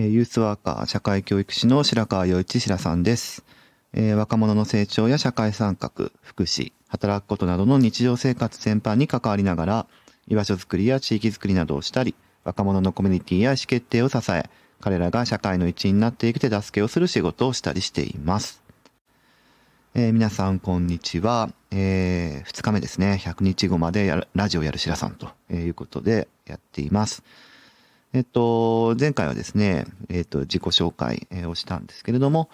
え、ユースワーカー社会教育士の白川洋一白さんです、えー、若者の成長や社会参画、福祉、働くことなどの日常生活全般に関わりながら、居場所づくりや地域づくりなどをしたり、若者のコミュニティや意思決定を支え、彼らが社会の一員になっていく手助けをする仕事をしたりしています。えー、皆さんこんにちは。えー、2日目ですね。100日後までラジオやる白さんということでやっています。えっと、前回はですね、えっと、自己紹介をしたんですけれども、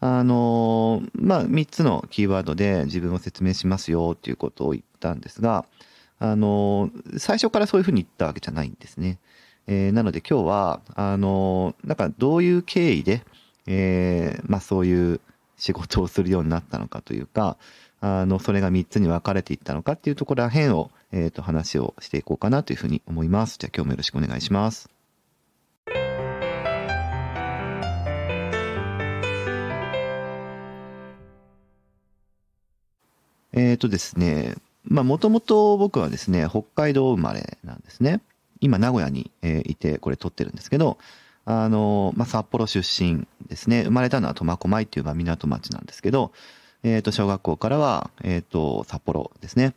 あの、まあ、3つのキーワードで自分を説明しますよっていうことを言ったんですが、あの、最初からそういうふうに言ったわけじゃないんですね。えー、なので今日は、あの、なんかどういう経緯で、えー、まあそういう仕事をするようになったのかというか、あの、それが3つに分かれていったのかっていうところら辺を、えっ、ー、と、話をしていこうかなというふうに思います。じゃあ今日もよろしくお願いします。えっ、ー、とですね、まあもともと僕はですね、北海道生まれなんですね。今名古屋に、えいてこれ撮ってるんですけど、あの、まあ札幌出身ですね。生まれたのは苫小牧っていうまあ港町なんですけど、えっ、ー、と、小学校からは、えっ、ー、と、札幌ですね。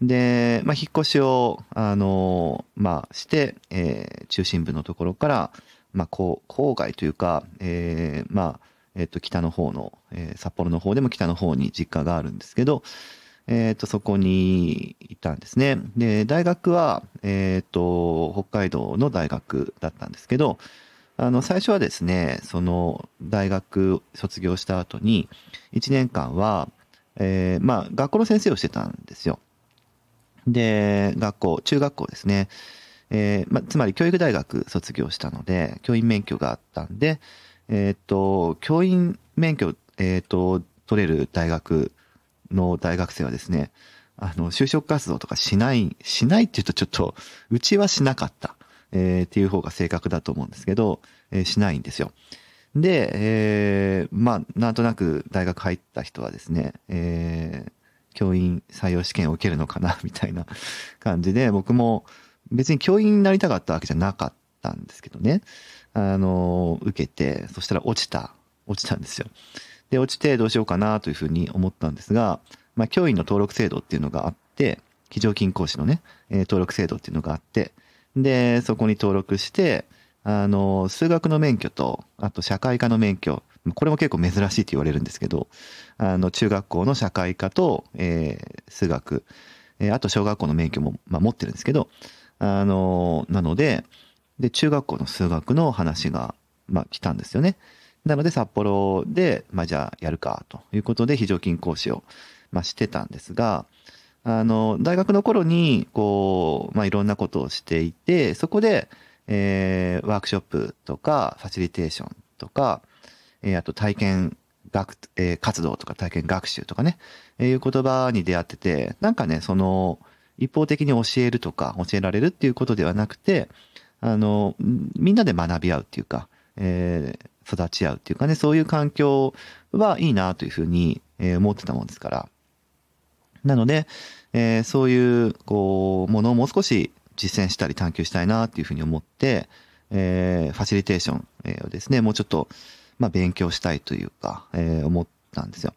で、まあ、引っ越しを、あの、まあ、して、えー、中心部のところから、まあ、郊外というか、えー、まあ、えっ、と、北の方の、えー、札幌の方でも北の方に実家があるんですけど、えっ、と、そこにいたんですね。で、大学は、えっ、と、北海道の大学だったんですけど、あの、最初はですね、その、大学卒業した後に、1年間は、えー、まあ、学校の先生をしてたんですよ。で、学校、中学校ですね。えー、まあ、つまり教育大学卒業したので、教員免許があったんで、えっ、と、教員免許、えっ、と、取れる大学の大学生はですね、あの、就職活動とかしない、しないって言うとちょっと、うちはしなかった、えー、っていう方が正確だと思うんですけど、えー、しないんですよ。で、えー、まあ、なんとなく大学入った人はですね、えー、教員採用試験を受けるのかな、みたいな感じで、僕も別に教員になりたかったわけじゃなかったんですけどね。あの、受けて、そしたら落ちた、落ちたんですよ。で、落ちてどうしようかなというふうに思ったんですが、まあ、教員の登録制度っていうのがあって、非常勤講師のね、えー、登録制度っていうのがあって、で、そこに登録して、あの、数学の免許と、あと社会科の免許、これも結構珍しいって言われるんですけど、あの、中学校の社会科と、えー、数学、えー、あと小学校の免許も、まあ、持ってるんですけど、あの、なので、で、中学校の数学の話が、まあ、来たんですよね。なので、札幌で、まあ、じゃあ、やるか、ということで、非常勤講師を、まあ、してたんですが、あの、大学の頃に、こう、まあ、いろんなことをしていて、そこで、えー、ワークショップとか、ファシリテーションとか、えー、あと体験学、えー、活動とか体験学習とかね、えー、いう言葉に出会ってて、なんかね、その、一方的に教えるとか、教えられるっていうことではなくて、あの、みんなで学び合うっていうか、えー、育ち合うっていうかね、そういう環境はいいなというふうに、思ってたもんですから。なので、えー、そういう、こう、ものをもう少し実践したり探求したいなっていうふうに思って、えー、ファシリテーションをですね、もうちょっと、まあ、勉強したいというか、えー、思ったんですよ。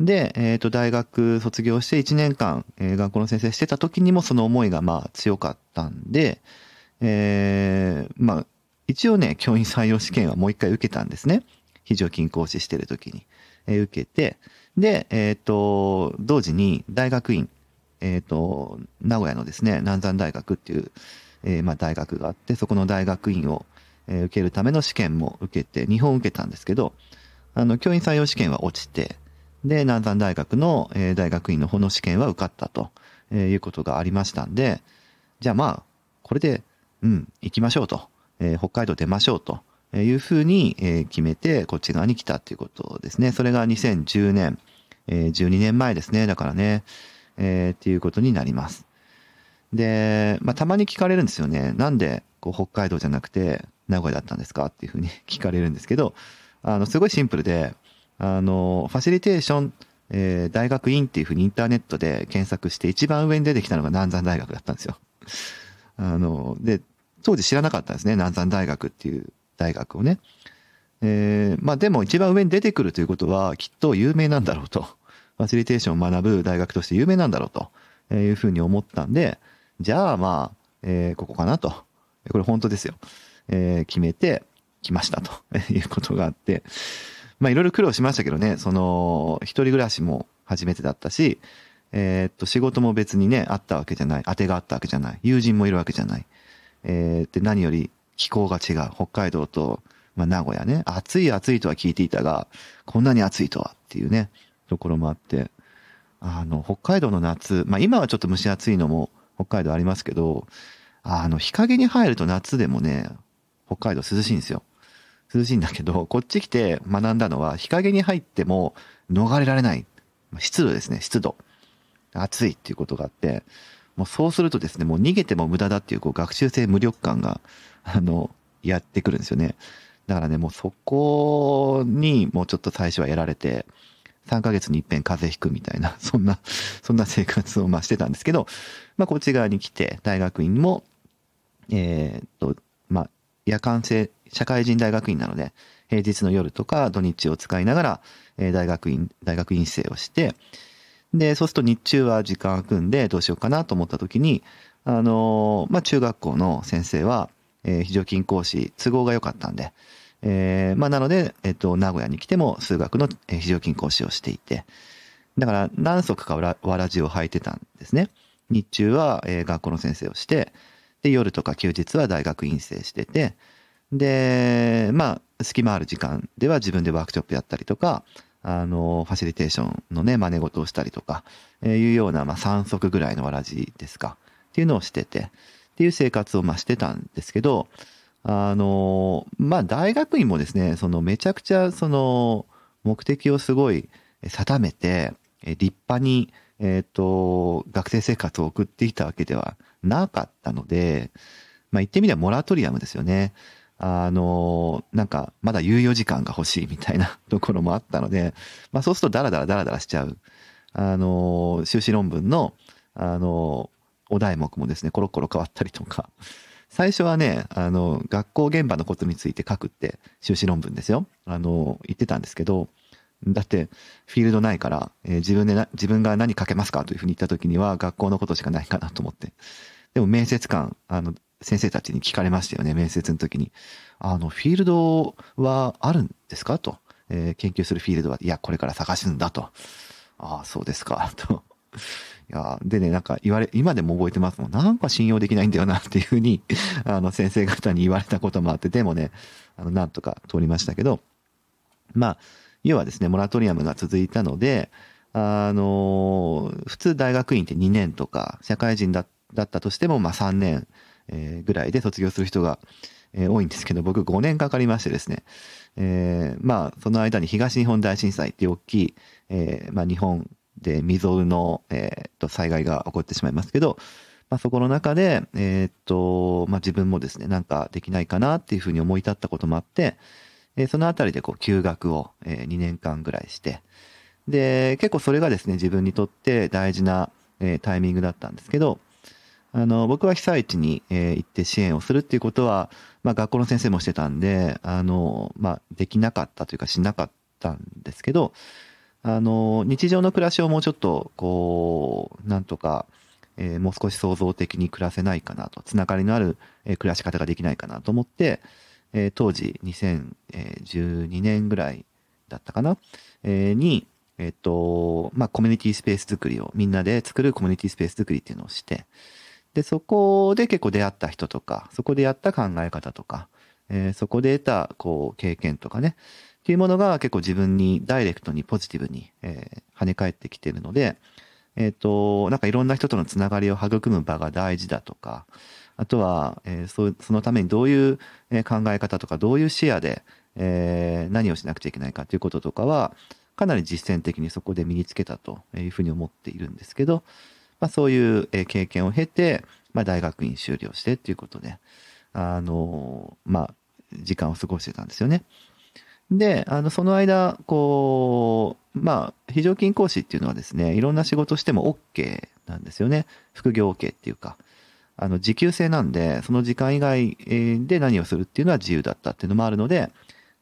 で、えっ、ー、と、大学卒業して1年間、えー、学校の先生してた時にもその思いがまあ強かったんで、えー、まあ、一応ね、教員採用試験はもう一回受けたんですね。非常勤講師してる時に。えー、受けて、で、えっ、ー、と、同時に大学院、えっ、ー、と、名古屋のですね、南山大学っていう、えー、まあ大学があって、そこの大学院を、えー、受けるための試験も受けて、日本受けたんですけど、あの、教員採用試験は落ちて、で、南山大学の、えー、大学院の方の試験は受かったと、えー、いうことがありましたんで、じゃあまあ、これで、うん、行きましょうと、えー、北海道出ましょうというふうに、え、決めて、こっち側に来たっていうことですね。それが2010年、えー、12年前ですね。だからね、えー、っていうことになります。で、まあ、たまに聞かれるんですよね。なんで、こう、北海道じゃなくて、名古屋だったんですか？っていうふうに聞かれるんですけど、あの、すごいシンプルで、あの、ファシリテーション、えー、大学院っていうふうにインターネットで検索して一番上に出てきたのが南山大学だったんですよ。あの、で、当時知らなかったんですね。南山大学っていう大学をね。えー、まあでも一番上に出てくるということはきっと有名なんだろうと。ファシリテーションを学ぶ大学として有名なんだろうというふうに思ったんで、じゃあまあ、えー、ここかなと。これ本当ですよ。えー、決めてきましたと いうことがあって、まあいろいろ苦労しましたけどね、その、一人暮らしも初めてだったし、えー、っと、仕事も別にね、あったわけじゃない。当てがあったわけじゃない。友人もいるわけじゃない。えー、で、何より気候が違う。北海道と、まあ、名古屋ね。暑い暑いとは聞いていたが、こんなに暑いとはっていうね、ところもあって、あの、北海道の夏、まあ今はちょっと蒸し暑いのも北海道ありますけど、あの、日陰に入ると夏でもね、北海道涼しいんですよ。涼しいんだけど、こっち来て学んだのは、日陰に入っても逃れられない。湿度ですね、湿度。暑いっていうことがあって、もうそうするとですね、もう逃げても無駄だっていうこう学習性無力感が、あの、やってくるんですよね。だからね、もうそこにもうちょっと最初はやられて、3ヶ月に一遍風邪ひくみたいな、そんな、そんな生活をましてたんですけど、まあこっち側に来て、大学院も、えー、っと、まあ夜間制、社会人大学院なので、平日の夜とか土日を使いながら、えー、大学院、大学院生をして、で、そうすると日中は時間空くんでどうしようかなと思った時に、あの、まあ、中学校の先生は、えー、非常勤講師、都合が良かったんで、えー、まあ、なので、えっ、と、名古屋に来ても数学の非常勤講師をしていて、だから何足かわらじを履いてたんですね。日中は、え、学校の先生をして、で、夜とか休日は大学院生してて、で、まあ、隙間ある時間では自分でワークショップやったりとか、あの、ファシリテーションのね、真似事をしたりとか、えー、いうような、まあ、3足ぐらいのわらじですか、っていうのをしてて、っていう生活を、まあ、してたんですけど、あの、まあ、大学院もですね、その、めちゃくちゃ、その、目的をすごい定めて、立派に、えっ、ー、と、学生生活を送っていたわけではなかったので、まあ、言ってみればモラトリアムですよね。あの、なんか、まだ猶予時間が欲しいみたいなところもあったので、まあそうするとダラダラダラダラしちゃう。あの、修士論文の、あの、お題目もですね、コロコロ変わったりとか。最初はね、あの、学校現場のことについて書くって修士論文ですよ。あの、言ってたんですけど、だって、フィールドないから、えー、自分でな、自分が何書けますかというふうに言った時には、学校のことしかないかなと思って。でも面接官、あの、先生たちに聞かれましたよね、面接の時に。あの、フィールドはあるんですか？と。えー、研究するフィールドは、いや、これから探すんだと。ああ、そうですか、と。いや、でね、なんか言われ、今でも覚えてますもん。なんか信用できないんだよな、っていうふうに、あの、先生方に言われたこともあって、でもね、あの、なんとか通りましたけど、まあ、要はですね、モラトリアムが続いたので、あの、普通大学院って2年とか、社会人だだったとしても、まあ3年、えー、ぐらいで卒業する人が、えー、多いんですけど、僕5年かかりましてですね、えー、まあ、その間に東日本大震災っていう大きい、えー、まあ、日本で未曾有の、えー、と災害が起こってしまいますけど、まあ、そこの中で、えー、っと、まあ、自分もですね、なんかできないかなっていうふうに思い立ったこともあって、えー、そのあたりでこう休学を、えー、2年間ぐらいして、で、結構それがですね、自分にとって大事な、えー、タイミングだったんですけど、あの、僕は被災地に、えー、行って支援をするっていうことは、まあ学校の先生もしてたんで、あの、まあできなかったというかしなかったんですけど、あの、日常の暮らしをもうちょっと、こう、なんとか、えー、もう少し創造的に暮らせないかなと、つながりのある、えー、暮らし方ができないかなと思って、えー、当時2012年ぐらいだったかな、えー、に、えっ、と、まあ、コミュニティスペース作りを、みんなで作るコミュニティスペース作りっていうのをして、で、そこで結構出会った人とか、そこでやった考え方とか、えー、そこで得た、こう、経験とかね、っていうものが結構自分にダイレクトにポジティブに、えー、跳ね返ってきてるので、えっ、ー、と、なんかいろんな人とのつながりを育む場が大事だとか、あとは、えー、そそのためにどういう考え方とか、どういう視野で、えー、何をしなくちゃいけないかということとかは、かなり実践的にそこで身につけたというふうに思っているんですけど、まあ、そういう経験を経て、まあ、大学院修了してっていうことで、あの、まあ、時間を過ごしてたんですよね。で、あの、その間、こう、まあ、非常勤講師っていうのはですね、いろんな仕事しても OK なんですよね。副業 OK っていうか。あの、時給制なんで、その時間以外で何をするっていうのは自由だったっていうのもあるので、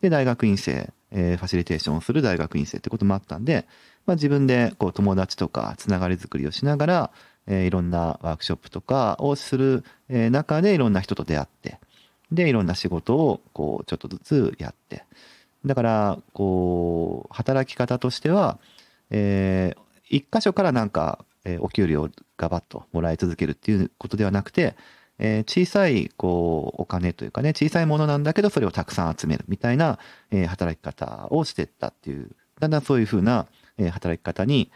で、大学院生、えー、ファシリテーションをする大学院生ってこともあったんで、まあ自分でこう友達とかつながりづくりをしながら、えー、いろんなワークショップとかをする、中でいろんな人と出会って、で、いろんな仕事をこうちょっとずつやって、だから、こう、働き方としては、えー、一箇所からなんか、えー、お給料がバッともらい続けるっていうことではなくて、えー、小さい、こう、お金というかね、小さいものなんだけど、それをたくさん集めるみたいな、えー、働き方をしてったっていう、だんだんそういうふうな、えー、働き方に、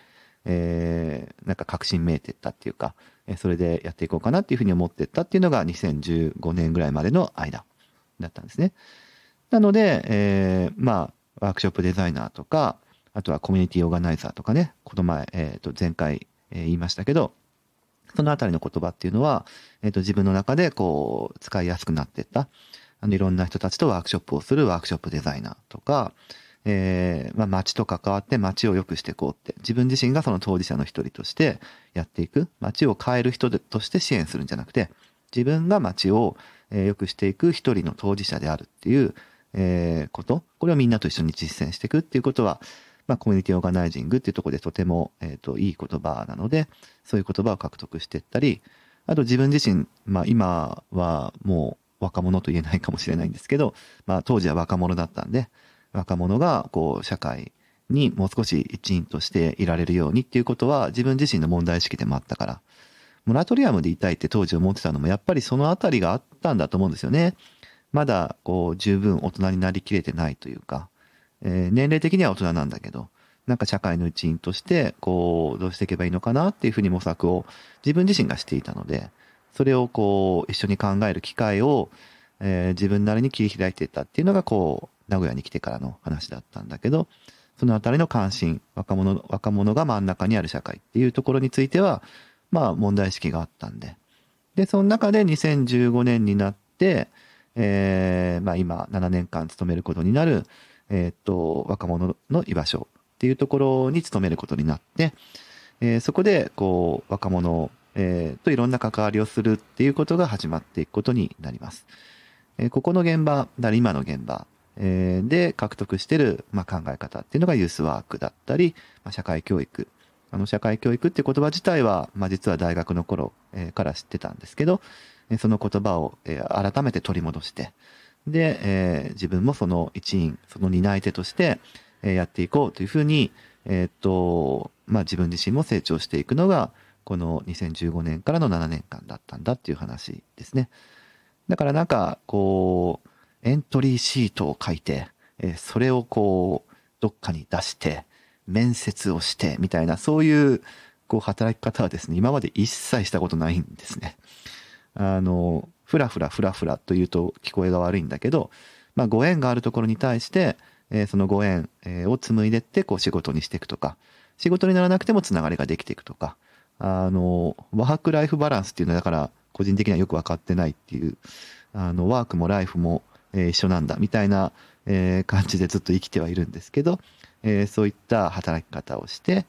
えー、なんか確信めいてったっていうか、え、それでやっていこうかなっていうふうに思ってったっていうのが2015年ぐらいまでの間だったんですね。なので、えー、まあ、ワークショップデザイナーとか、あとはコミュニティオーガナイザーとかね、この前、えっ、ー、と、前回、えー、言いましたけど、そのあたりの言葉っていうのは、えっ、と、自分の中でこう、使いやすくなってった。あの、いろんな人たちとワークショップをするワークショップデザイナーとか、えー、まあ、街と関わって街を良くしていこうって、自分自身がその当事者の一人としてやっていく、街を変える人として支援するんじゃなくて、自分が街を良くしていく一人の当事者であるっていう、えー、こと、これをみんなと一緒に実践していくっていうことは、まあ、コミュニティオーガナイジングっていうところでとても、えっ、ー、と、いい言葉なので、そういう言葉を獲得していったり、あと自分自身、まあ、今はもう若者と言えないかもしれないんですけど、まあ、当時は若者だったんで、若者が、こう、社会にもう少し一員としていられるようにっていうことは、自分自身の問題意識でもあったから、モラトリアムでいたいって当時思ってたのも、やっぱりそのあたりがあったんだと思うんですよね。まだこう十分大人になりきれてないというか、えー、年齢的には大人なんだけど、なんか社会の一員として、こう、どうしていけばいいのかなっていうふうに模索を自分自身がしていたので、それをこう、一緒に考える機会を、えー、自分なりに切り開いていったっていうのが、こう、名古屋に来てからの話だったんだけど、そのあたりの関心、若者、若者が真ん中にある社会っていうところについては、まあ問題意識があったんで。で、その中で2015年になって、えー、まあ今7年間勤めることになる、えー、っと、若者の居場所っていうところに勤めることになって、えー、そこで、こう、若者、えー、といろんな関わりをするっていうことが始まっていくことになります。えー、ここの現場、だ今の現場、えー、で獲得してる、まあ、考え方っていうのがユースワークだったり、まあ、社会教育。あの、社会教育っていう言葉自体は、まあ、実は大学の頃、えー、から知ってたんですけど、その言葉を、え改めて取り戻して、で、えー、自分もその一員、その担い手として、えー、やっていこうというふうに、えー、っと、まあ自分自身も成長していくのが、この2015年からの7年間だったんだっていう話ですね。だからなんか、こう、エントリーシートを書いて、え、それをこう、どっかに出して、面接をして、みたいな、そういう、こう、働き方はですね、今まで一切したことないんですね。あの、ふらふらふらふらというと聞こえが悪いんだけど、まあ、ご縁があるところに対して、え、そのご縁、え、を紡いでって、こう仕事にしていくとか、仕事にならなくてもつながりができていくとか、あの、ワークライフバランスっていうのはだから個人的にはよくわかってないっていう、あの、ワークもライフも、えー、一緒なんだみたいな、えー、感じでずっと生きてはいるんですけど、えー、そういった働き方をして、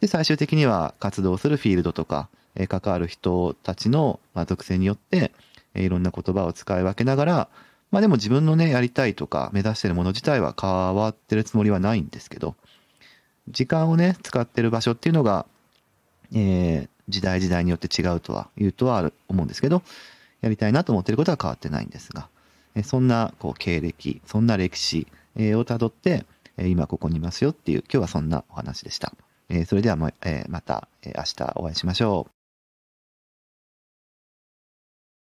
で、最終的には活動するフィールドとか、えー、関わる人たちの、まあ、属性によって、えー、いろんな言葉を使い分けながら、まあでも自分のね、やりたいとか目指してるもの自体は変わってるつもりはないんですけど、時間をね、使ってる場所っていうのが、えー、時代時代によって違うとは言うとは思うんですけど、やりたいなと思ってることは変わってないんですが、そんなこう経歴、そんな歴史、をたどって、今ここにいますよっていう、今日はそんなお話でした。それではま,、た、明日お会いしましょう。